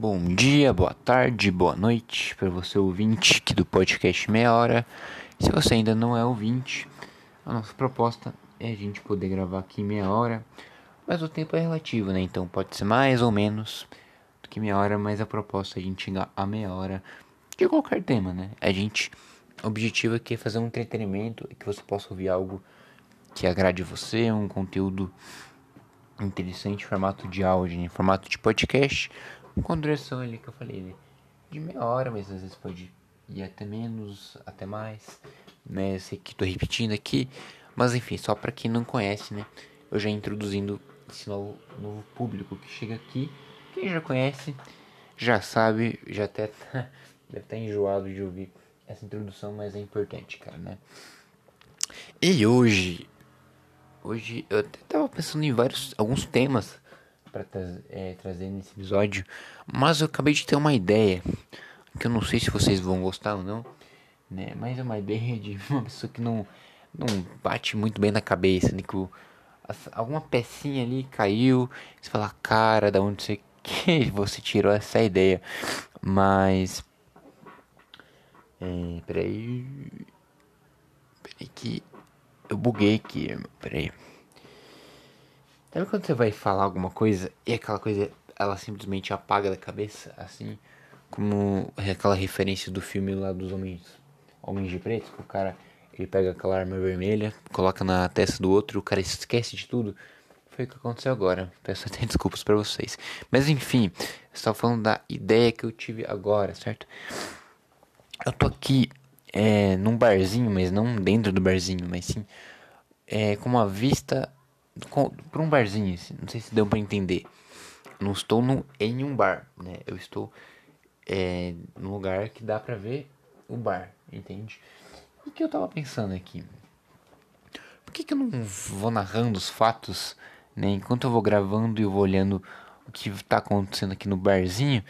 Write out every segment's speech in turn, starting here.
Bom dia, boa tarde, boa noite para você ouvinte aqui do podcast Meia Hora. Se você ainda não é ouvinte, a nossa proposta é a gente poder gravar aqui meia hora, mas o tempo é relativo, né? Então pode ser mais ou menos do que meia hora, mas a proposta é a gente chegar a meia hora de qualquer tema, né? A gente, o objetivo aqui é fazer um entretenimento e que você possa ouvir algo que agrade você, um conteúdo interessante em formato de áudio, em formato de podcast com duração ali que eu falei, né? De meia hora, mas às vezes pode ir até menos, até mais, né? Eu sei que tô repetindo aqui, mas enfim, só para quem não conhece, né? Eu já introduzindo esse novo, novo público que chega aqui. Quem já conhece, já sabe, já até tá, deve estar tá enjoado de ouvir essa introdução, mas é importante, cara, né? E hoje, hoje eu até tava pensando em vários, alguns temas para é, trazer nesse episódio, mas eu acabei de ter uma ideia que eu não sei se vocês vão gostar ou não, né? Mas é uma ideia de uma pessoa que não não bate muito bem na cabeça, né? Que o, alguma pecinha ali caiu, você fala, cara, da onde você que você tirou essa ideia? Mas é, peraí, peraí que eu buguei aqui, peraí. Sabe quando você vai falar alguma coisa e aquela coisa ela simplesmente apaga da cabeça, assim, como aquela referência do filme lá dos homens, homens de preto, que o cara ele pega aquela arma vermelha, coloca na testa do outro, o cara esquece de tudo. Foi o que aconteceu agora. Peço até desculpas para vocês. Mas enfim, estava falando da ideia que eu tive agora, certo? Eu tô aqui é, num barzinho, mas não dentro do barzinho, mas sim é, com uma vista para um barzinho, assim, não sei se deu para entender. Não estou no, em um bar, né? Eu estou é, num lugar que dá para ver o bar, entende? O que eu tava pensando aqui? Por que, que eu não vou narrando os fatos, né? Enquanto eu vou gravando e eu vou olhando o que tá acontecendo aqui no barzinho,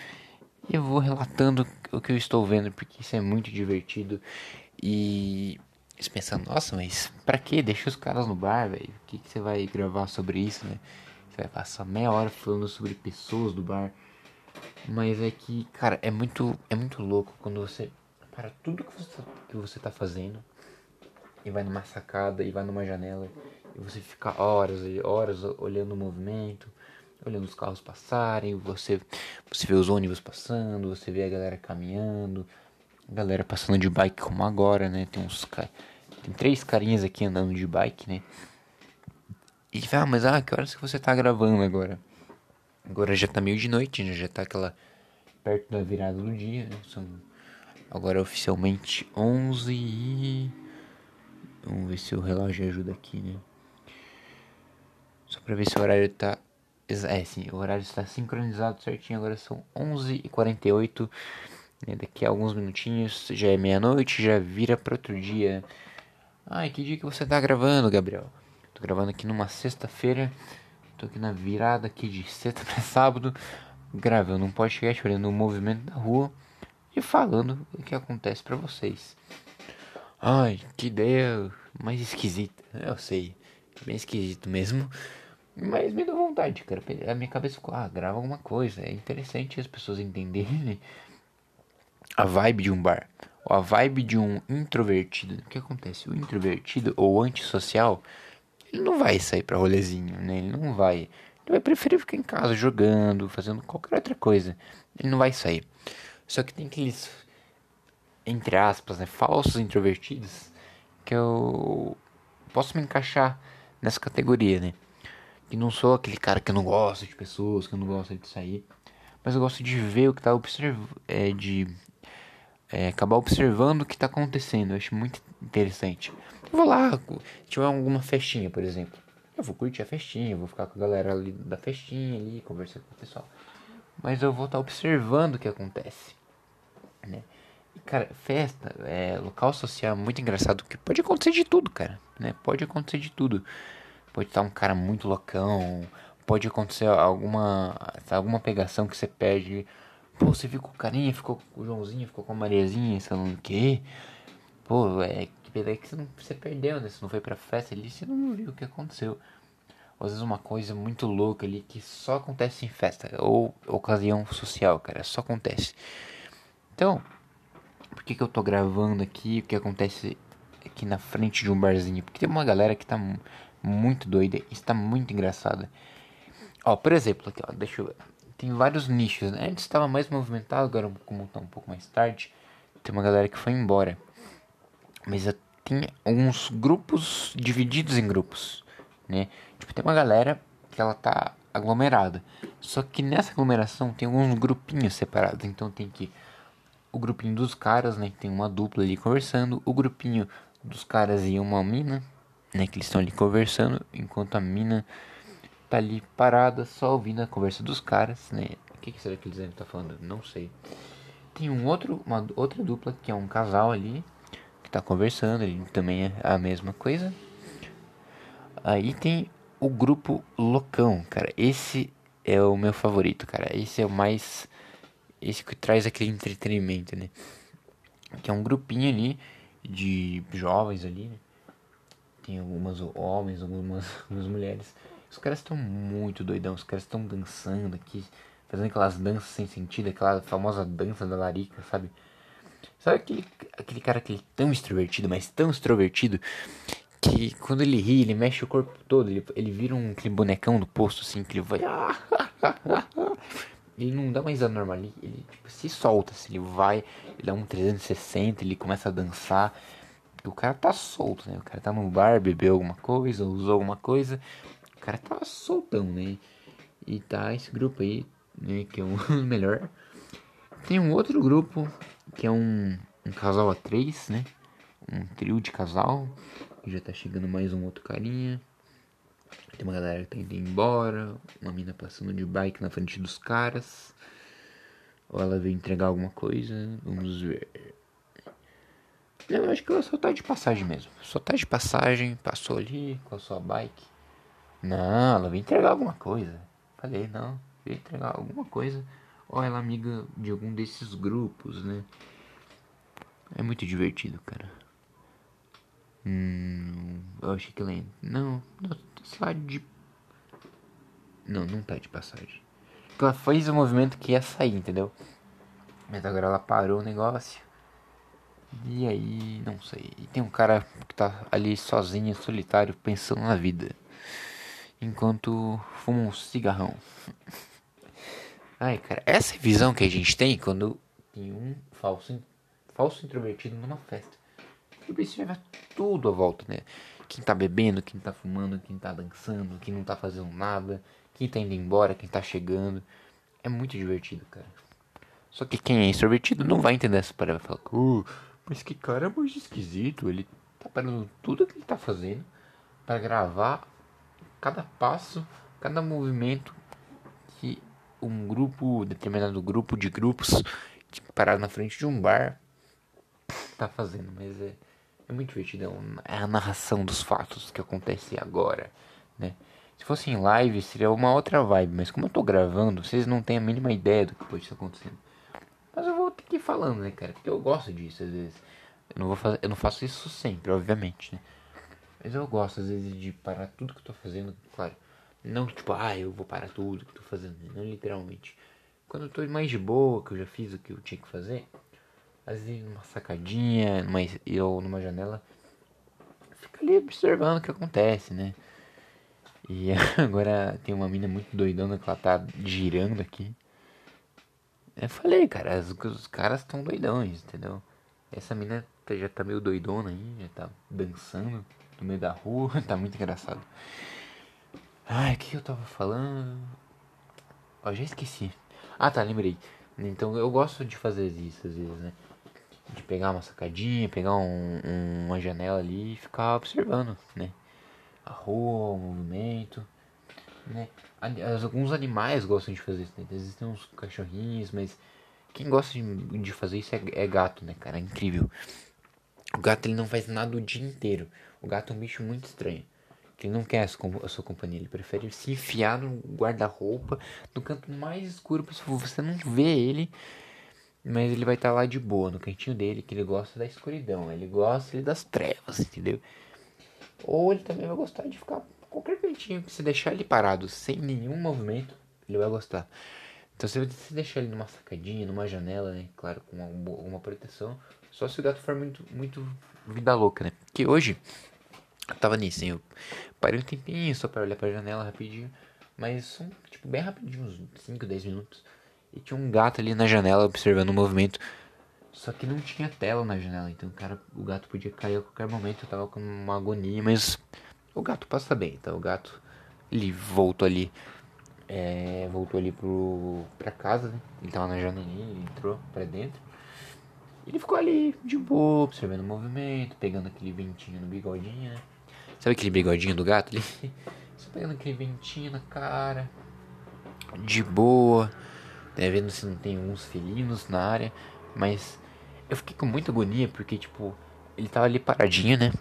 eu vou relatando o que eu estou vendo, porque isso é muito divertido e você pensa, nossa, mas pra que? Deixa os caras no bar, velho. O que, que você vai gravar sobre isso, né? Você vai passar meia hora falando sobre pessoas do bar. Mas é que, cara, é muito, é muito louco quando você para tudo que você, que você tá fazendo e vai numa sacada e vai numa janela e você fica horas e horas olhando o movimento, olhando os carros passarem, você, você vê os ônibus passando, você vê a galera caminhando, galera passando de bike como agora, né? Tem uns tem três carinhas aqui andando de bike, né? E ah, mas ah, que horas que você tá gravando agora? Agora já tá meio de noite, né? Já tá aquela perto da virada do dia, né? São agora oficialmente 11 e vamos ver se o relógio ajuda aqui, né? Só pra ver se o horário tá é, sim, o horário está sincronizado certinho. Agora são 11h48 né? Daqui a alguns minutinhos já é meia-noite, já vira para outro dia. Ai, que dia que você tá gravando, Gabriel? Tô gravando aqui numa sexta-feira. Tô aqui na virada aqui de sexta para sábado, gravando um podcast, olhando o movimento da rua e falando o que acontece para vocês. Ai, que ideia mais esquisita. Eu sei, bem esquisito mesmo. Mas me deu vontade, cara. A minha cabeça ficou, ah, grava alguma coisa. É interessante as pessoas entenderem a vibe de um bar, ou a vibe de um introvertido. O que acontece? O introvertido ou antissocial, ele não vai sair para rolezinho, né? Ele não vai. Ele vai preferir ficar em casa jogando, fazendo qualquer outra coisa. Ele não vai sair. Só que tem aqueles, entre aspas, né, falsos introvertidos que eu posso me encaixar nessa categoria, né? Que não sou aquele cara que não gosta de pessoas, que não gosta de sair, mas eu gosto de ver o que tá observando, é, de é, acabar observando o que está acontecendo. Eu acho muito interessante. Eu vou lá, se tiver alguma festinha, por exemplo. Eu vou curtir a festinha, vou ficar com a galera ali da festinha ali, conversar com o pessoal. Mas eu vou estar tá observando o que acontece. Né? E, cara, festa, é, local social é muito engraçado, que pode acontecer de tudo, cara. Né? Pode acontecer de tudo. Pode estar um cara muito loucão, pode acontecer alguma, alguma pegação que você perde Pô, você ficou com o carinha, ficou com o Joãozinho, ficou com a Mariazinha, sei lá o quê. Pô, é que beleza que você, não, você perdeu, né? Você não foi pra festa ali, você não viu o que aconteceu. Ou às vezes uma coisa muito louca ali que só acontece em festa ou ocasião social, cara, só acontece. Então, por que, que eu tô gravando aqui? O que acontece aqui na frente de um barzinho? Porque tem uma galera que tá muito doida está muito engraçada. Ó, por exemplo, aqui, ó, deixa eu ver. Tem vários nichos, né? Antes estava mais movimentado, agora como tá um pouco mais tarde, tem uma galera que foi embora. Mas tem alguns grupos divididos em grupos, né? Tipo, tem uma galera que ela tá aglomerada. Só que nessa aglomeração tem alguns grupinhos separados. Então tem que o grupinho dos caras, né? Que tem uma dupla ali conversando. O grupinho dos caras e uma mina, né? Que eles estão ali conversando. Enquanto a mina tá ali parada, só ouvindo a conversa dos caras, né? O que, que será que eles estar tá falando? Não sei. Tem um outro, uma outra dupla que é um casal ali que tá conversando, ele também é a mesma coisa. Aí tem o grupo loucão, cara. Esse é o meu favorito, cara. Esse é o mais esse que traz aquele entretenimento, né? Que é um grupinho ali de jovens ali, né? Tem algumas homens, algumas, algumas mulheres. Os caras estão muito doidão, os caras estão dançando aqui, fazendo aquelas danças sem sentido, aquela famosa dança da larica, sabe? Sabe aquele, aquele cara que é tão extrovertido, mas tão extrovertido, que quando ele ri, ele mexe o corpo todo, ele, ele vira um aquele bonecão do posto, assim, que ele vai. ele não dá mais a normal, ele, ele tipo, se solta, assim, ele vai, ele dá um 360, ele começa a dançar. O cara tá solto, né? O cara tá no bar, bebeu alguma coisa, usou alguma coisa. O cara tá soltão, né? E tá esse grupo aí, né? Que é o melhor. Tem um outro grupo que é um, um casal a três, né? Um trio de casal. Já tá chegando mais um outro carinha. Tem uma galera que tá indo embora. Uma mina passando de bike na frente dos caras. Ou ela veio entregar alguma coisa. Vamos ver. Eu acho que ela só tá de passagem mesmo. Só tá de passagem, passou ali com a sua bike. Não, ela veio entregar alguma coisa. Falei, não, veio entregar alguma coisa. Ou ela é amiga de algum desses grupos, né? É muito divertido, cara. Hum, eu achei que ela. Não, não, tá de. Não, não tá de passagem. Ela fez o movimento que ia sair, entendeu? Mas agora ela parou o negócio. E aí, não sei. E tem um cara que tá ali sozinho, solitário, pensando na vida. Enquanto fuma um cigarrão. Ai, cara, essa visão que a gente tem quando tem um falso, falso introvertido numa festa. E precisa ver tudo à volta, né? Quem tá bebendo, quem tá fumando, quem tá dançando, quem não tá fazendo nada, quem tá indo embora, quem tá chegando. É muito divertido, cara. Só que quem é extrovertido não vai entender essa parada. Vai falar, uh, mas que cara é muito esquisito. Ele tá parando tudo que ele tá fazendo para gravar cada passo, cada movimento que um grupo, determinado grupo de grupos parado na frente de um bar tá fazendo. Mas é, é muito divertido. É, é a narração dos fatos que acontece agora, né? Se fosse em live seria uma outra vibe, mas como eu tô gravando, vocês não têm a mínima ideia do que pode estar acontecendo. Mas eu vou ter que ir falando, né, cara? Porque eu gosto disso às vezes. Eu não, vou fazer, eu não faço isso sempre, obviamente, né? Mas eu gosto às vezes de parar tudo que eu tô fazendo, claro. Não tipo, ah, eu vou parar tudo que eu tô fazendo, não literalmente. Quando eu tô mais de boa, que eu já fiz o que eu tinha que fazer, às vezes numa sacadinha, numa, ou numa janela, fica ali observando o que acontece, né? E agora tem uma mina muito doidona que ela tá girando aqui. Eu falei, cara, os, os caras estão doidões, entendeu? Essa mina tá, já tá meio doidona aí, já tá dançando no meio da rua, tá muito engraçado. Ai, o que eu tava falando? Ó, já esqueci. Ah, tá, lembrei. Então eu gosto de fazer isso às vezes, né? De pegar uma sacadinha, pegar um, um, uma janela ali e ficar observando, né? A rua, o movimento, né? Alguns animais gostam de fazer isso, né? Existem uns cachorrinhos, mas quem gosta de, de fazer isso é, é, gato, né, cara? É incrível. O gato ele não faz nada o dia inteiro. O gato é um bicho muito estranho. Ele não quer a sua, companhia, ele prefere se enfiar no guarda-roupa, no canto mais escuro possível. Você não vê ele, mas ele vai estar tá lá de boa, no cantinho dele, que ele gosta da escuridão, ele gosta das trevas, entendeu? Ou ele também vai gostar de ficar qualquer cantinho você deixar ele parado sem nenhum movimento, ele vai gostar. Então se você deixar ele numa sacadinha, numa janela, né? Claro, com alguma proteção. Só se o gato for muito, muito vida louca, né? Que hoje eu tava nisso, hein? Eu parei um tempinho só pra olhar pra janela rapidinho. Mas, um, tipo, bem rapidinho, uns 5, 10 minutos. E tinha um gato ali na janela observando o movimento. Só que não tinha tela na janela, então cara, o gato podia cair a qualquer momento. Eu tava com uma agonia, mas o gato passa bem. Então o gato, ele voltou ali, é, voltou ali pro, pra casa, né? Ele tava na janelinha, ele entrou pra dentro. Ele ficou ali de boa, observando o movimento, pegando aquele ventinho no bigodinho, né? Sabe aquele bigodinho do gato ali? Só pegando aquele ventinho na cara, de boa, né? Vendo se não tem uns felinos na área, mas eu fiquei com muita agonia porque, tipo, ele tava ali paradinho, né?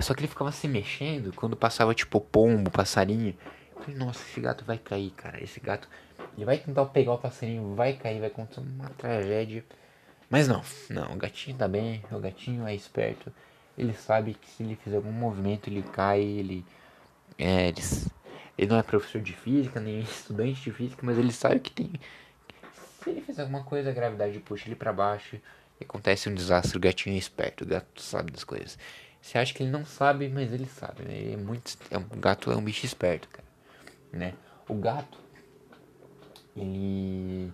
Só que ele ficava se mexendo quando passava, tipo, pombo, passarinho. Eu falei, nossa, esse gato vai cair, cara. Esse gato, ele vai tentar pegar o passarinho, vai cair, vai acontecer uma tragédia. Mas não, não, o gatinho tá bem, o gatinho é esperto. Ele sabe que se ele fizer algum movimento, ele cai, ele. É, ele, ele não é professor de física, nem estudante de física, mas ele sabe que tem. Se ele fizer alguma coisa, a gravidade puxa ele para baixo e acontece um desastre. O gatinho é esperto, o gato sabe das coisas. Você acha que ele não sabe, mas ele sabe, né? Ele é muito. É um, o gato é um bicho esperto, cara. Né? O gato. Ele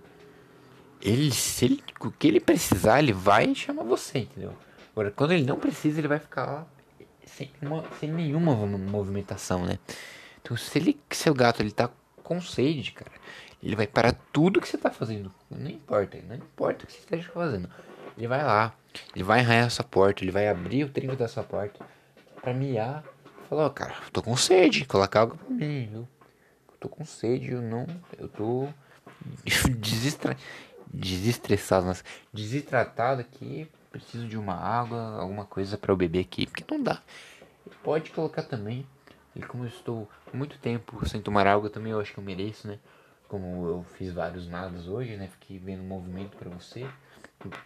ele, se ele, o que ele precisar, ele vai chamar você, entendeu? Agora, quando ele não precisa, ele vai ficar lá sem, uma, sem nenhuma movimentação, né? Então, se ele, seu gato, ele tá com sede, cara, ele vai parar tudo que você tá fazendo. Não importa, não importa o que você esteja fazendo. Ele vai lá, ele vai arranhar essa porta, ele vai abrir o trinco dessa porta pra miar. Oh, cara, tô com sede, coloca água pra mim, viu? Eu tô com sede, eu não. Eu tô desestra desestressado, mas desidratado aqui, preciso de uma água, alguma coisa para eu beber aqui, porque não dá. Pode colocar também, e como eu estou muito tempo sem tomar água também, eu acho que eu mereço, né? Como eu fiz vários nados hoje, né? Fiquei vendo movimento para você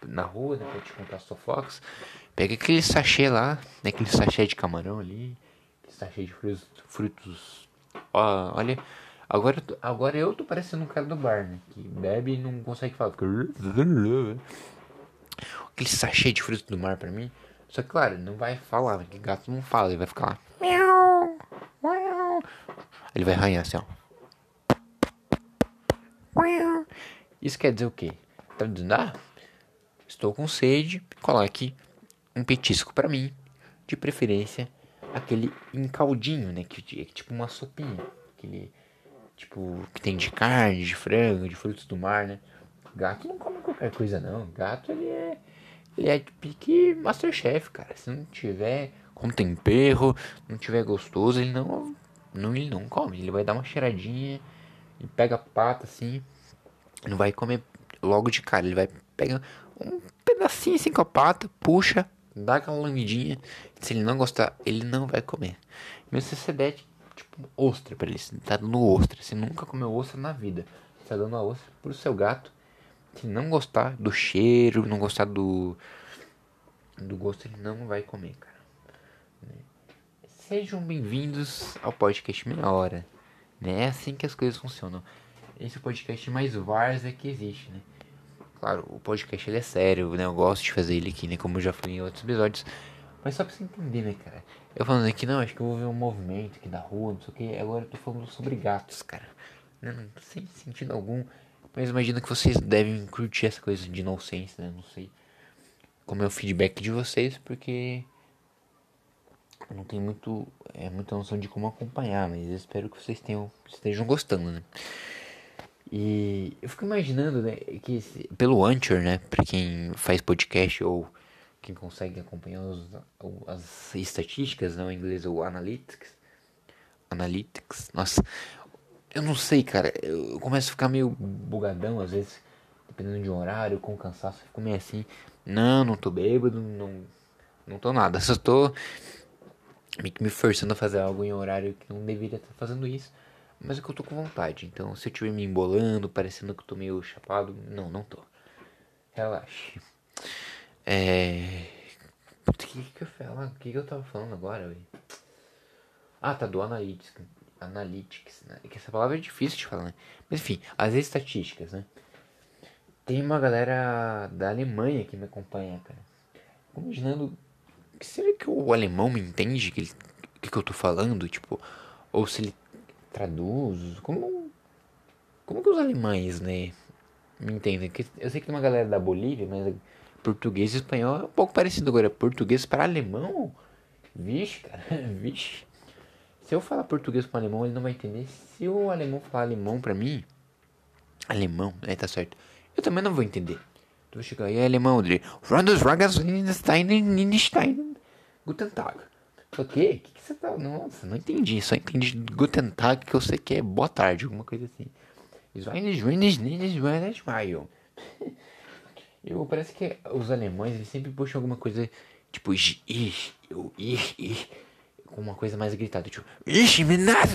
na rua, né? Pra te contar fofocas. Pega aquele sachê lá, né? Aquele sachê de camarão ali, aquele sachê de frutos, frutos ó, olha, Agora, agora eu tô parecendo um cara do bar, né? Que bebe e não consegue falar. Aquele sachê de frutos do mar pra mim. Só que, claro, não vai falar, né? gato não fala, ele vai ficar lá. Ele vai arranhar assim, ó. Isso quer dizer o quê? Traduzindo, ah, estou com sede, coloque um petisco para mim, de preferência aquele encaldinho, né? Que é tipo uma sopinha, aquele Tipo, que tem de carne, de frango, de frutos do mar, né? Gato não come qualquer coisa, não. Gato, ele é. Ele é pique Masterchef, cara. Se não tiver com tempero, não tiver gostoso, ele não. não ele não come. Ele vai dar uma cheiradinha. Ele pega a pata assim. Não vai comer logo de cara. Ele vai pegar um pedacinho assim com a pata, puxa, dá aquela lambidinha. Se ele não gostar, ele não vai comer. Mesmo se você der tipo ostra pra ele. Você tá dando ostra. Você nunca comeu ostra na vida. Você tá dando a ostra pro seu gato. Se não gostar do cheiro, não gostar do. Do gosto, ele não vai comer, cara. Né? Sejam bem-vindos ao podcast Meia Hora. Né? É assim que as coisas funcionam. Esse é o podcast mais várzea que existe, né? Claro, o podcast ele é sério, né? Eu gosto de fazer ele aqui, né? Como eu já falei em outros episódios. Mas só pra você entender, né, cara? Eu falando aqui, não, acho que eu vou ver um movimento aqui da rua, não sei o que. Agora eu tô falando sobre gatos, cara. Não, não, sem sentido algum. Mas imagino que vocês devem curtir essa coisa de inocência, né? Não sei como é o feedback de vocês, porque não tenho muito, é, muita noção de como acompanhar, mas espero que vocês tenham, estejam gostando, né? E eu fico imaginando, né, que esse, pelo Anchor, né, pra quem faz podcast ou quem consegue acompanhar os, as estatísticas, não né, em inglês o analytics. Analytics, nossa, eu não sei, cara, eu começo a ficar meio bugadão às vezes, dependendo de um horário, com cansaço, eu fico meio assim, não, não tô bêbado, não, não tô nada, só tô me, me forçando a fazer algo em horário que não deveria estar fazendo isso, mas é que eu tô com vontade, então se eu estiver me embolando, parecendo que eu tô meio chapado, não, não tô. Relaxe. É. o que que eu falo? O que que eu tava falando agora, velho? Ah, tá, do Analytics. Analytics, né? Que essa palavra é difícil de falar, né? Mas enfim, as estatísticas, né? Tem uma galera da Alemanha que me acompanha, cara. Fico imaginando. Será que o alemão me entende que, que, que eu tô falando? Tipo, ou se ele traduz? Como. Como que os alemães, né? Me entendem? Eu sei que tem uma galera da Bolívia, mas português e espanhol é um pouco parecido agora. Português para alemão? Vixe, cara, vixe. Se eu falar português para alemão, ele não vai entender. Se o alemão falar alemão para mim, alemão, é, tá certo. Eu também não vou entender. Tu vai chegar aí, é alemão, dele. Guten Tag. O quê? O que, que você tá. Nossa, não entendi. Só entendi Guten Tag que eu sei que é boa tarde, alguma coisa assim. Eu parece que os alemães eles sempre puxam alguma coisa tipo ich, ich, ich, ich com uma coisa mais gritada, tipo, ixi, nada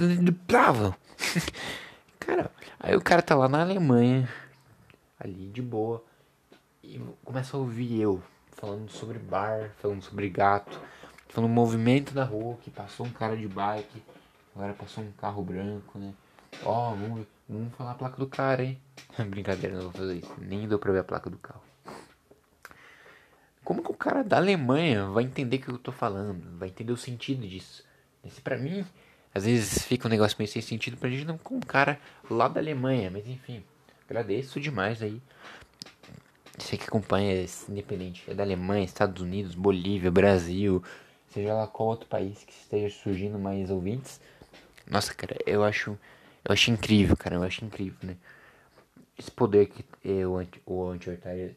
bravo. cara, aí o cara tá lá na Alemanha, ali de boa, e começa a ouvir eu falando sobre bar, falando sobre gato, falando movimento da rua, que passou um cara de bike, agora passou um carro branco, né? Ó, oh, vamos, vamos falar a placa do cara, hein? Brincadeira, não vou fazer isso. Nem deu pra ver a placa do carro. Como que o cara da Alemanha vai entender o que eu tô falando? Vai entender o sentido disso? Esse para mim, às vezes fica um negócio meio sem sentido pra gente não com um cara lá da Alemanha, mas enfim, agradeço demais aí. Você que acompanha esse independente, é da Alemanha, Estados Unidos, Bolívia, Brasil, seja lá qual outro país que esteja surgindo mais ouvintes. Nossa, cara, eu acho, eu acho incrível, cara, eu acho incrível, né? Esse poder que o anti, o anti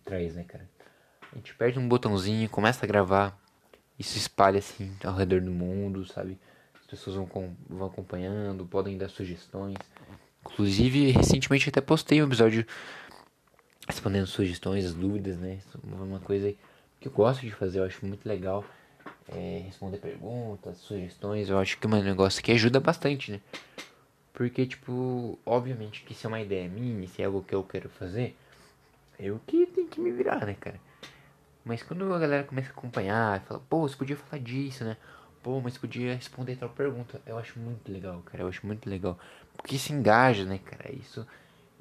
traz, né, cara? A gente perde um botãozinho, começa a gravar se espalha assim ao redor do mundo, sabe? As pessoas vão, com, vão acompanhando, podem dar sugestões. Inclusive, recentemente até postei um episódio respondendo sugestões, dúvidas, né? Uma coisa que eu gosto de fazer, eu acho muito legal. É, responder perguntas, sugestões, eu acho que é um negócio que ajuda bastante, né? Porque, tipo, obviamente que se é uma ideia minha, se é algo que eu quero fazer, eu que tenho que me virar, né, cara? Mas quando a galera começa a acompanhar, fala, pô, você podia falar disso, né? Pô, mas podia responder tal pergunta. Eu acho muito legal, cara. Eu acho muito legal. Porque se engaja, né, cara? Isso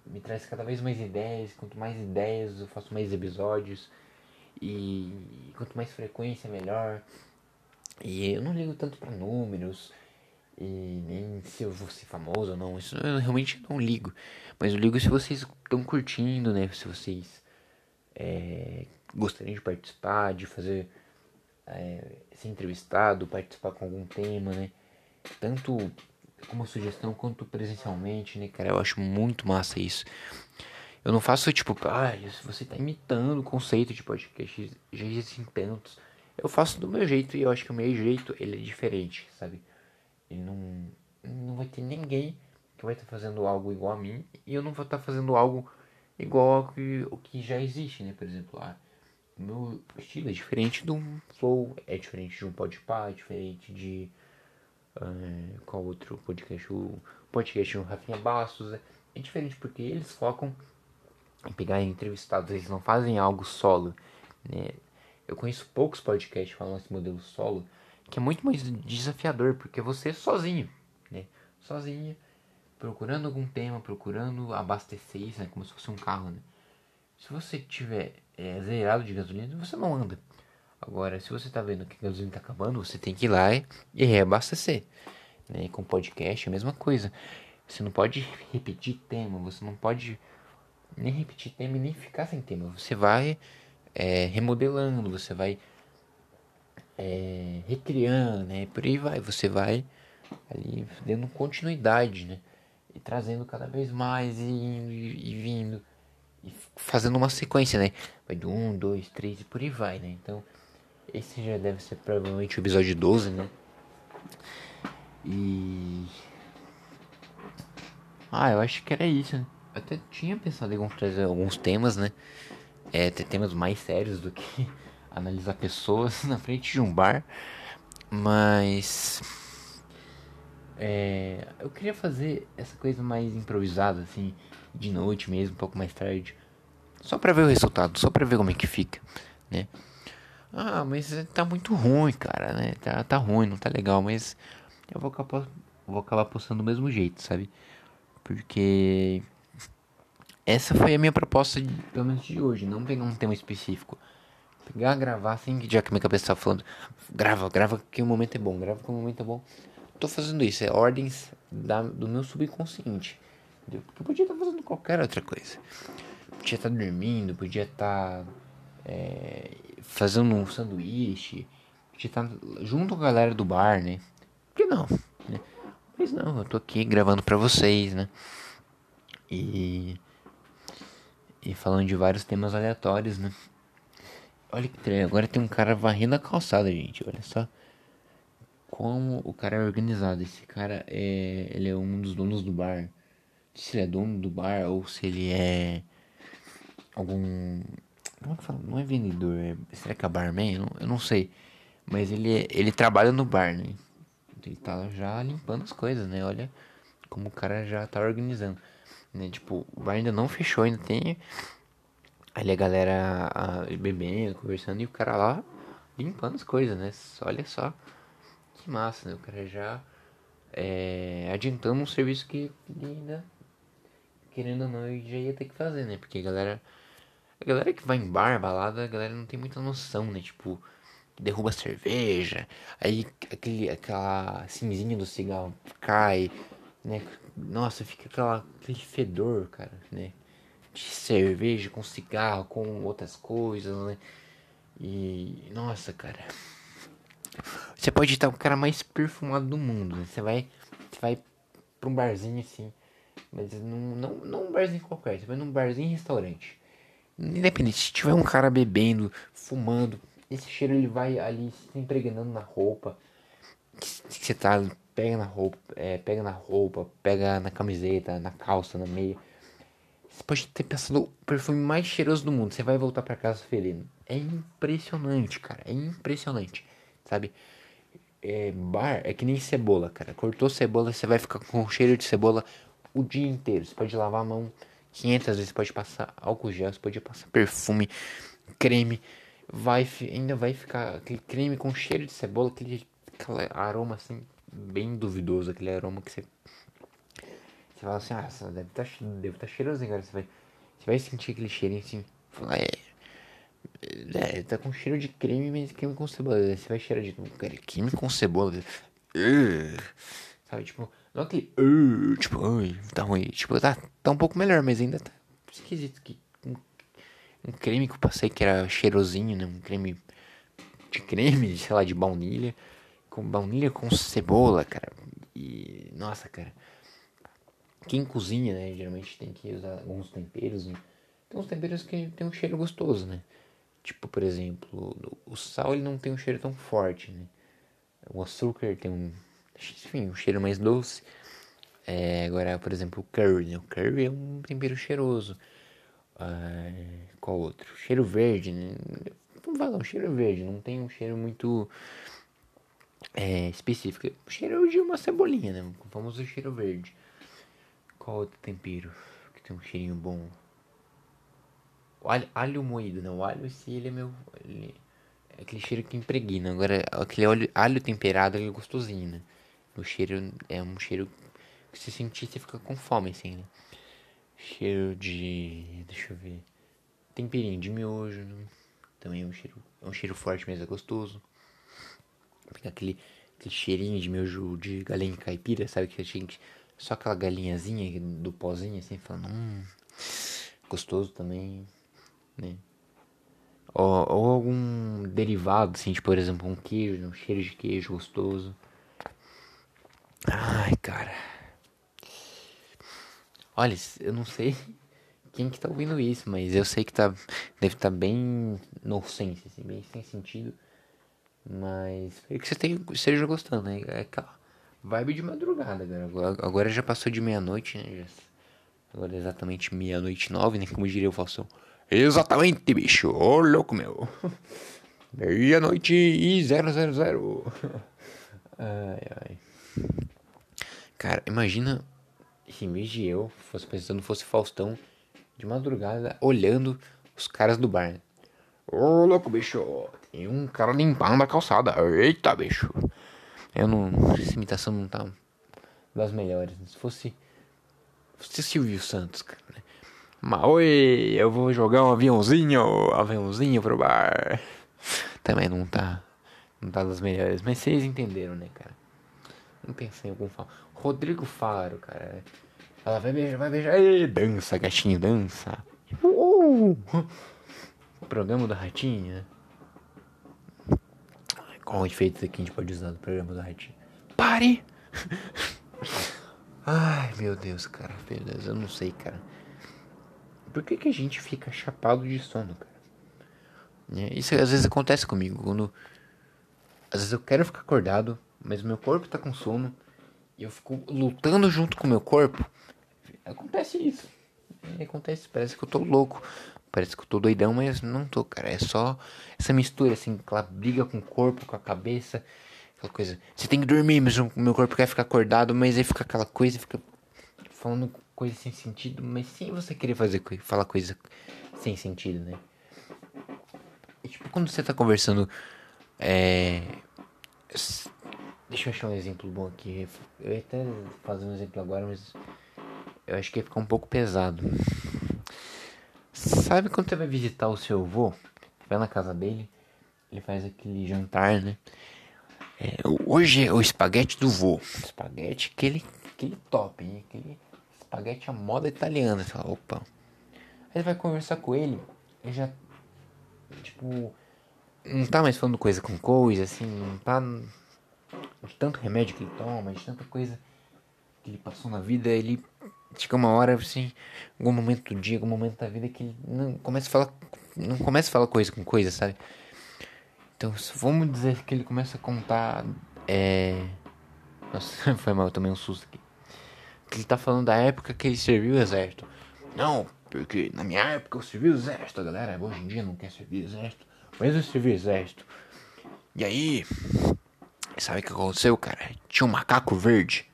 me traz cada vez mais ideias. Quanto mais ideias, eu faço mais episódios. E quanto mais frequência, melhor. E eu não ligo tanto para números. E nem se eu vou ser famoso ou não. Isso eu realmente não ligo. Mas eu ligo se vocês estão curtindo, né? Se vocês é, gostariam de participar, de fazer é, ser entrevistado, participar com algum tema, né? Tanto como sugestão quanto presencialmente, né, cara? Eu acho muito massa isso. Eu não faço tipo, ah, você tá imitando o conceito de podcast, já existem tantos. Eu faço do meu jeito e eu acho que o meu jeito ele é diferente, sabe? E não, não vai ter ninguém que vai estar tá fazendo algo igual a mim e eu não vou estar tá fazendo algo igual ao que, o que já existe, né? Por exemplo, ah, meu estilo é diferente de um flow, é diferente de um podpah, é diferente de uh, qual outro podcast, o podcast do Rafinha Bastos, é, é diferente porque eles focam em pegar entrevistados, eles não fazem algo solo, né? Eu conheço poucos podcasts falam esse modelo solo, que é muito mais desafiador, porque você é sozinho, né? Sozinho, procurando algum tema, procurando abastecer isso, né? Como se fosse um carro, né? Se você tiver é, zerado de gasolina, você não anda. Agora, se você tá vendo que a gasolina tá acabando, você tem que ir lá e reabastecer. Né? Com podcast, a mesma coisa. Você não pode repetir tema, você não pode nem repetir tema e nem ficar sem tema. Você vai é, remodelando, você vai é, recriando, né? Por aí vai, você vai ali dando continuidade, né? E trazendo cada vez mais e, e, e vindo e fazendo uma sequência, né? Vai do 1, 2, 3 e por aí vai, né? Então, esse já deve ser provavelmente o episódio 12, né? E. Ah, eu acho que era isso, né? Eu até tinha pensado em trazer alguns temas, né? É, ter temas mais sérios do que analisar pessoas na frente de um bar. Mas. É, eu queria fazer essa coisa mais improvisada, assim de noite mesmo, um pouco mais tarde. Só pra ver o resultado, só pra ver como é que fica, né? Ah, mas tá muito ruim, cara, né? Tá, tá ruim, não tá legal, mas eu vou acabar, vou acabar postando do mesmo jeito, sabe? Porque essa foi a minha proposta, de, pelo menos de hoje, não pegar um tema específico. Pegar, gravar, assim, já que minha cabeça tá falando, grava, grava que o momento é bom, grava que o momento é bom. Tô fazendo isso, é ordens da, do meu subconsciente. Entendeu? Porque podia estar fazendo qualquer outra coisa. Podia estar dormindo, podia estar é, fazendo um sanduíche, podia estar junto com a galera do bar, né? Por que não? Né? Mas não, eu tô aqui gravando pra vocês, né? E. E falando de vários temas aleatórios, né? Olha que trem, agora tem um cara varrendo a calçada, gente. Olha só como o cara é organizado. Esse cara é. Ele é um dos donos do bar. Se ele é dono do bar ou se ele é. Algum. Como é que fala? Não é vendedor, é, será que é barman? Eu não, eu não sei. Mas ele, é, ele trabalha no bar, né? Ele tá já limpando as coisas, né? Olha como o cara já tá organizando. Né? Tipo, o bar ainda não fechou, ainda tem ali a galera a, bebendo, conversando e o cara lá limpando as coisas, né? Olha só que massa, né? O cara já é, adiantando um serviço que ele ainda, querendo ou não, ele já ia ter que fazer, né? Porque a galera, a galera que vai em bar, balada, a galera não tem muita noção, né? Tipo, derruba cerveja, aí aquele, aquela cinzinha do cigarro cai, né? Nossa, fica aquela, aquele fedor, cara, né? de cerveja, com cigarro, com outras coisas, né? E nossa, cara. Você pode estar o cara mais perfumado do mundo, né? Você vai, você vai pra um barzinho assim, mas não, não, não um barzinho qualquer, você vai num barzinho restaurante. Independente, se tiver um cara bebendo, fumando, esse cheiro ele vai ali se impregnando na roupa. Que, você tá, pega na roupa, é, pega na roupa, pega na camiseta, na calça, na meia. Você pode ter pensado o perfume mais cheiroso do mundo. Você vai voltar para casa feliz. É impressionante, cara. É impressionante. Sabe? É, bar é que nem cebola, cara. Cortou cebola, você vai ficar com cheiro de cebola o dia inteiro. Você pode lavar a mão 500 vezes. Pode passar álcool gel, você pode passar perfume, creme. Vai, ainda vai ficar aquele creme com cheiro de cebola, aquele, aquele aroma assim, bem duvidoso. Aquele aroma que você você fala assim, ah, deve tá, deve tá cheirosinho, cara. Você vai, você vai sentir aquele cheirinho assim. Fala, é. É, tá com cheiro de creme, mas creme com cebola. Você vai cheirar de. Creme com cebola. Sabe, tipo, não aquele. Uh, tipo, tá ruim. Tipo, tá, tá um pouco melhor, mas ainda tá esquisito. Que, um, um creme que eu passei que era cheirosinho, né? Um creme de creme, sei lá, de baunilha. Com baunilha com cebola, cara. E. Nossa, cara. Quem cozinha, né, geralmente tem que usar alguns temperos. Né? Tem uns temperos que tem um cheiro gostoso, né? Tipo, por exemplo, o sal ele não tem um cheiro tão forte, né? O açúcar tem um, enfim, um cheiro mais doce. É, agora, por exemplo, o curry, né? O curry é um tempero cheiroso. Ah, qual outro? Cheiro verde, né? Vamos falar, um cheiro verde, não tem um cheiro muito é, específico. O cheiro de uma cebolinha, né? O famoso cheiro verde. Qual outro tempero que tem um cheirinho bom? O alho, alho moído, não. O alho, se ele é meu. Ele, é aquele cheiro que impregna. Agora, aquele alho, alho temperado, ele é gostosinho, né? O cheiro é um cheiro que se sentir, você fica com fome, assim, né? Cheiro de. Deixa eu ver. Temperinho de miojo. Né? Também é um cheiro. É um cheiro forte, mas é gostoso. Pegar aquele, aquele cheirinho de miojo de galinha caipira, sabe? Que a gente só aquela galinhazinha do pozinho assim, falando, hum, gostoso também, né? Ou, ou, algum derivado, assim, tipo, por exemplo, um queijo, um cheiro de queijo gostoso. Ai, cara. Olha, eu não sei quem que tá ouvindo isso, mas eu sei que tá, deve estar tá bem nonsense, assim, bem sem sentido. Mas espero que você esteja gostando, né? É aquela Vibe de madrugada, Agora, agora já passou de meia-noite, né? Agora é exatamente meia-noite nove, né? Como diria o Falsão. Exatamente, bicho. Ô, louco, meu. Meia-noite e zero, zero, zero. Ai, ai. Cara, imagina se de eu fosse pensando fosse Faustão de madrugada olhando os caras do bar. Ô, louco, bicho. Tem um cara limpando a calçada. Eita, bicho. Eu não. Essa imitação não tá das melhores. Se fosse. Se fosse Silvio Santos, cara. Né? Mas oi, eu vou jogar um aviãozinho, aviãozinho pro bar. Também não tá. Não tá das melhores. Mas vocês entenderam, né, cara? Não pensei em algum. Rodrigo Faro, cara. Ela vai beijar, vai beijar. Ei, dança, gatinho, dança. Uh! Programa da Ratinha. Qual efeito aqui a gente pode usar no programa da Ratinha? Pare! Ai, meu Deus, cara. Deus, eu não sei, cara. Por que, que a gente fica chapado de sono, cara? Né, isso às vezes acontece comigo. Quando. Às vezes eu quero ficar acordado, mas meu corpo tá com sono. E eu fico lutando junto com o meu corpo. Acontece isso. Acontece, parece que eu tô louco. Parece que eu tô doidão, mas não tô, cara. É só essa mistura, assim, aquela briga com o corpo, com a cabeça. Aquela coisa. Você tem que dormir, mas o meu corpo quer ficar acordado, mas aí fica aquela coisa, fica falando coisa sem sentido, mas sem você querer fazer falar coisa sem sentido, né? E, tipo, quando você tá conversando. É. Deixa eu achar um exemplo bom aqui. Eu ia até fazer um exemplo agora, mas. Eu acho que ia ficar um pouco pesado. Sabe quando você vai visitar o seu avô? Vai na casa dele, ele faz aquele jantar, né? É, hoje é o espaguete do vô. Espaguete aquele, aquele top, hein? Aquele espaguete à moda italiana. Você fala, opa. Aí vai conversar com ele, ele já. Tipo. Não tá mais falando coisa com coisa, assim, não tá. De tanto remédio que ele toma, de tanta coisa que ele passou na vida, ele chega uma hora assim, algum momento do dia, algum momento da vida que ele não começa a falar, não começa a falar coisa com coisa, sabe? Então, vamos dizer que ele começa a contar, é... Nossa, foi mal, eu tomei um susto aqui. Que ele tá falando da época que ele serviu o exército. Não, porque na minha época eu servi o exército, a galera hoje em dia não quer servir o exérito, mas eu servi o exército. E aí, sabe o que aconteceu, cara? Tinha um macaco verde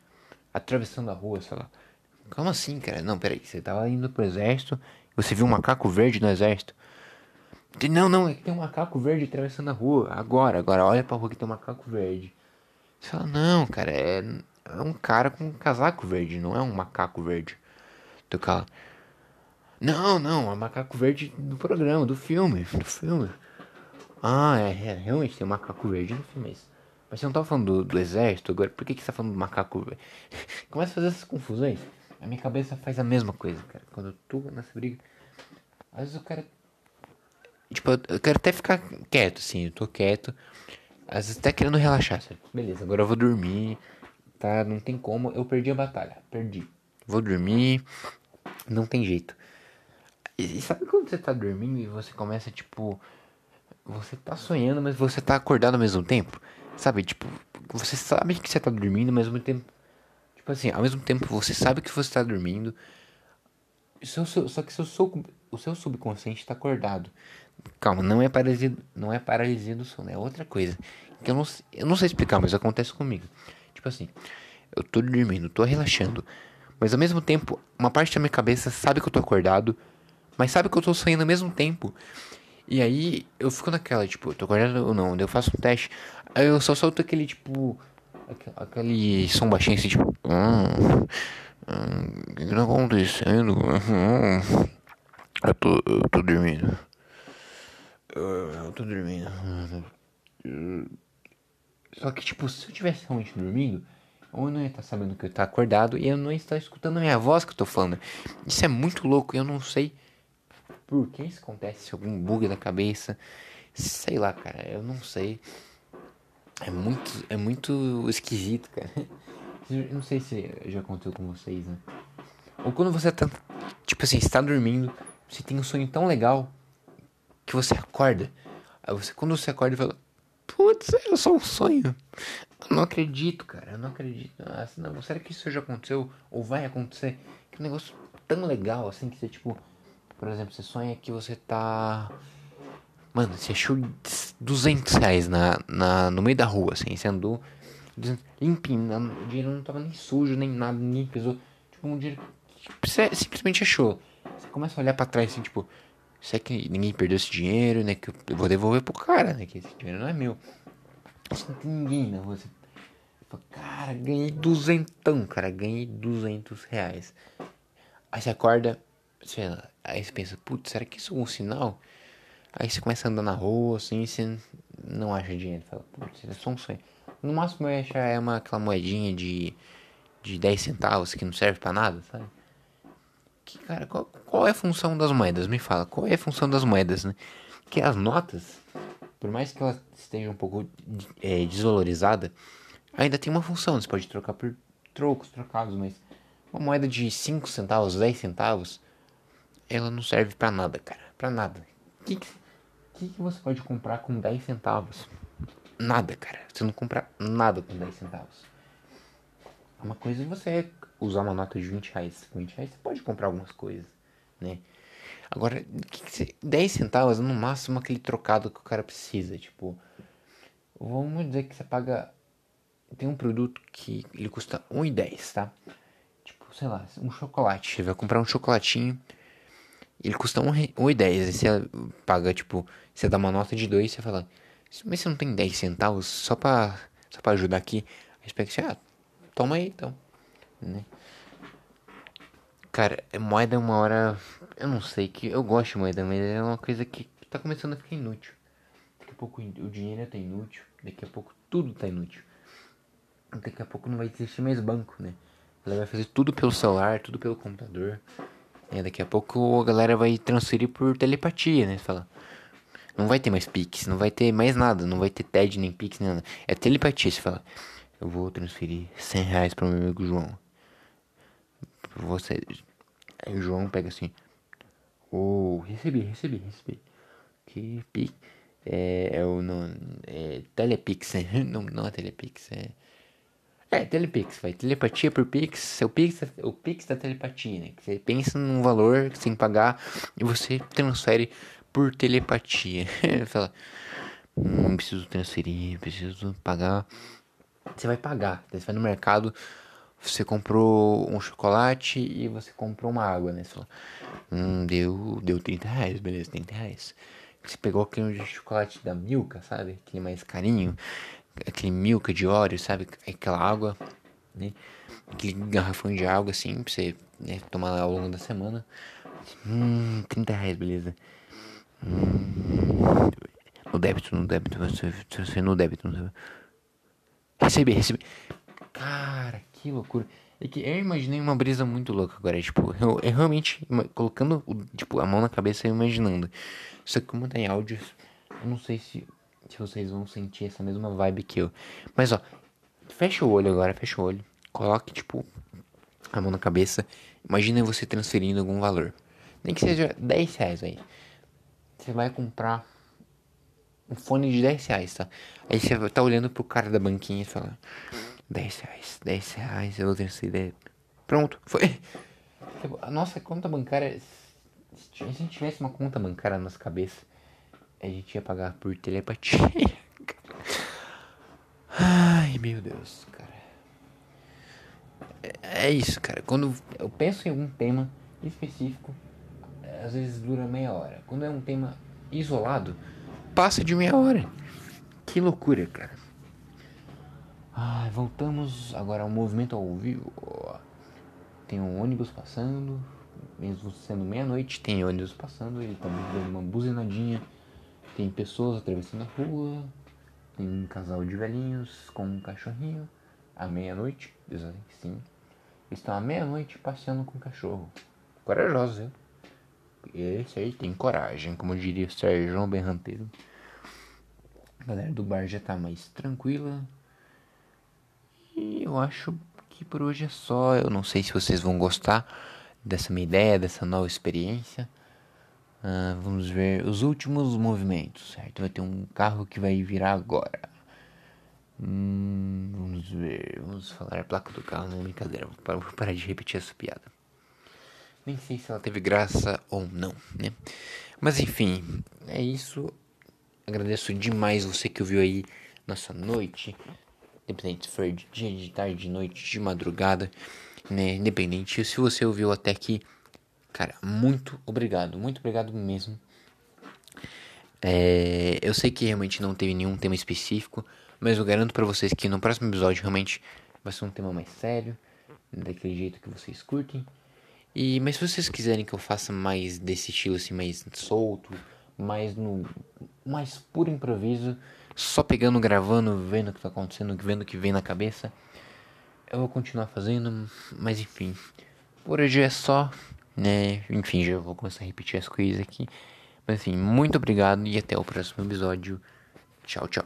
atravessando a rua, sei lá. Como assim, cara? Não, peraí. Você tava indo pro exército. Você viu um macaco verde no exército? Não, não, é que tem um macaco verde atravessando a rua. Agora, agora, olha pra rua que tem um macaco verde. Você fala, não, cara, é, é um cara com um casaco verde, não é um macaco verde. Cala. Não, não, é macaco verde do programa, do filme, do filme. Ah, é, é realmente tem um macaco verde no filme. Mas, mas você não tava falando do, do exército agora? Por que, que você tá falando do macaco? Começa a fazer essas confusões. A minha cabeça faz a mesma coisa, cara. Quando eu tô nessa briga. Às vezes eu quero. Tipo, eu quero até ficar quieto, assim. Eu tô quieto. Às vezes até querendo relaxar, sabe? Beleza, agora eu vou dormir. Tá? Não tem como. Eu perdi a batalha. Perdi. Vou dormir. Não tem jeito. E sabe quando você tá dormindo e você começa, tipo. Você tá sonhando, mas você tá acordado ao mesmo tempo? Sabe? Tipo, você sabe que você tá dormindo, mas ao mesmo tempo Tipo assim, ao mesmo tempo você sabe que você está dormindo, seu, só que seu, o seu subconsciente está acordado. Calma, não é paralisia, não é paralisia do sono, é outra coisa. Que eu não, eu não sei explicar, mas acontece comigo. Tipo assim, eu tô dormindo, tô relaxando, mas ao mesmo tempo, uma parte da minha cabeça sabe que eu tô acordado, mas sabe que eu tô sonhando ao mesmo tempo. E aí eu fico naquela, tipo, eu tô acordado ou não, eu faço um teste, aí eu só solto aquele tipo aquele som baixinho assim, tipo. Hum, hum, o que tá acontecendo? Hum, eu, tô, eu tô dormindo. Eu, eu tô dormindo. Só que, tipo, se eu tivesse realmente dormindo, eu não ia estar sabendo que eu estar acordado e eu não ia estar escutando a minha voz que eu tô falando. Isso é muito louco, eu não sei por que isso acontece, algum bug da cabeça. Sei lá, cara, eu não sei. É muito, é muito esquisito, cara. Eu não sei se já aconteceu com vocês, né? Ou quando você tá, tipo assim, está dormindo, você tem um sonho tão legal que você acorda. Aí você, quando você acorda, fala: Putz, é só um sonho. Eu não acredito, cara. Eu não acredito. Nossa, não, será que isso já aconteceu? Ou vai acontecer? Que um negócio tão legal assim que você, tipo, por exemplo, você sonha que você tá Mano, você achou 200 reais na, na, no meio da rua, assim. Você andou limpinho. O dinheiro não tava nem sujo, nem nada, nem pesou. Tipo, um dinheiro que você simplesmente achou. Você começa a olhar pra trás, assim, tipo... Será que ninguém perdeu esse dinheiro, né? Que eu vou devolver pro cara, né? Que esse dinheiro não é meu. Você não tem ninguém na rua. Cara, ganhei duzentão, cara, ganhei duzentos reais. Aí você acorda, sei lá, aí você pensa, putz, será que isso é um sinal? Aí você começa a andar na rua, assim, você não acha dinheiro. Fala, putz, é só um sonho. No máximo eu achar é uma, aquela moedinha de, de 10 centavos que não serve para nada, sabe? Que, cara, qual, qual é a função das moedas? Me fala, qual é a função das moedas, né? Que as notas, por mais que elas estejam um pouco é, ainda tem uma função. Você pode trocar por trocos, trocados, mas uma moeda de 5 centavos, 10 centavos, ela não serve para nada, cara. Pra nada. O que, que, que você pode comprar com 10 centavos? Nada, cara. Você não compra nada com 10 centavos. Uma coisa é você usar uma nota de 20 reais. Com 20 reais você pode comprar algumas coisas, né? Agora, que que você, 10 centavos no máximo aquele trocado que o cara precisa. Tipo, vamos dizer que você paga. Tem um produto que ele custa 1,10, tá? Tipo, sei lá, um chocolate. Você vai comprar um chocolatinho. Ele custa 1,10. Aí você paga, tipo, você dá uma nota de 2 e você fala. Mas você não tem 10 centavos só pra, só pra ajudar aqui? Aí você pega assim, ah, toma aí então. Né? Cara, moeda é uma hora. Eu não sei que. Eu gosto de moeda, mas é uma coisa que tá começando a ficar inútil. Daqui a pouco o dinheiro tá inútil. Daqui a pouco tudo tá inútil. Daqui a pouco não vai existir mais banco, né? Ela vai fazer tudo pelo celular, tudo pelo computador. É, daqui a pouco a galera vai transferir por telepatia, né? Fala. Não vai ter mais Pix, não vai ter mais nada, não vai ter TED nem Pix, nem nada. É telepatia, você fala. Eu vou transferir 100 reais pro meu amigo João. Você. Aí o João pega assim. Oh, recebi, recebi, recebi. Que Pix. É, é o. Não, é Telepix, né? Não, não é Telepix, é. É, Telepix, vai. Telepatia por Pix. O Pix, o Pix da telepatia, né? Você pensa num valor que você tem que pagar e você transfere por telepatia. Fala, hum, preciso transferir, preciso pagar. Você vai pagar. Você vai no mercado, você comprou um chocolate e você comprou uma água, né? Você fala, hum, deu, deu 30 reais, beleza, 30 reais. Você pegou aquele chocolate da Milka, sabe? Aquele mais carinho. Aquele Milka de óleo, sabe? Aquela água, né? Aquele garrafão de água, assim, pra você né, tomar ao longo da semana. Hum, 30 reais, beleza. Hum, no débito, no débito, você, no débito, no débito. Recebi, recebi. Cara, que loucura. É que eu imaginei uma brisa muito louca agora. Tipo, eu, eu realmente colocando tipo, a mão na cabeça e imaginando. Só que como tem áudio, eu não sei se, se vocês vão sentir essa mesma vibe que eu. Mas ó, fecha o olho agora, fecha o olho. Coloque, tipo, a mão na cabeça. Imagina você transferindo algum valor. Nem que seja 10 reais aí. Você vai comprar um fone de 10 reais, tá? Aí você tá olhando pro cara da banquinha e fala: 10 reais, 10 reais, eu vou transferir. Pronto, foi. A nossa conta bancária. Se a gente tivesse uma conta bancária na nossa cabeça, a gente ia pagar por telepatia. Ai, meu Deus, cara. É, é isso, cara. Quando eu penso em algum tema específico, às vezes dura meia hora. Quando é um tema isolado, passa de meia hora. Que loucura, cara. Ah, voltamos agora ao movimento ao vivo. Tem um ônibus passando, mesmo sendo meia-noite, tem ônibus passando, ele tá dando uma buzinadinha. Tem pessoas atravessando a rua, tem um casal de velhinhos com um cachorrinho à meia-noite, sim. Estão à meia-noite passeando com o cachorro. Corajosos, viu? Esse aí tem coragem, como diria o Sérgio Berranteiro. A galera do bar já tá mais tranquila. E eu acho que por hoje é só. Eu não sei se vocês vão gostar dessa minha ideia, dessa nova experiência. Uh, vamos ver os últimos movimentos, certo? Vai ter um carro que vai virar agora. Hum, vamos ver. Vamos falar a placa do carro, não brincadeira. Vou parar de repetir essa piada. Nem sei se ela teve graça ou não, né? Mas enfim, é isso. Agradeço demais você que ouviu aí nossa noite. Independente se for de dia, de tarde, de noite, de madrugada, né? Independente se você ouviu até aqui. Cara, muito obrigado, muito obrigado mesmo. É, eu sei que realmente não teve nenhum tema específico, Mas eu garanto para vocês que no próximo episódio realmente vai ser um tema mais sério, daquele jeito que vocês curtem. E mas se vocês quiserem que eu faça mais desse estilo assim, mais solto, mais no mais puro improviso, só pegando, gravando, vendo o que tá acontecendo, vendo o que vem na cabeça, eu vou continuar fazendo, mas enfim. Por hoje é só, né? Enfim, já vou começar a repetir as coisas aqui. Mas enfim, muito obrigado e até o próximo episódio. Tchau, tchau.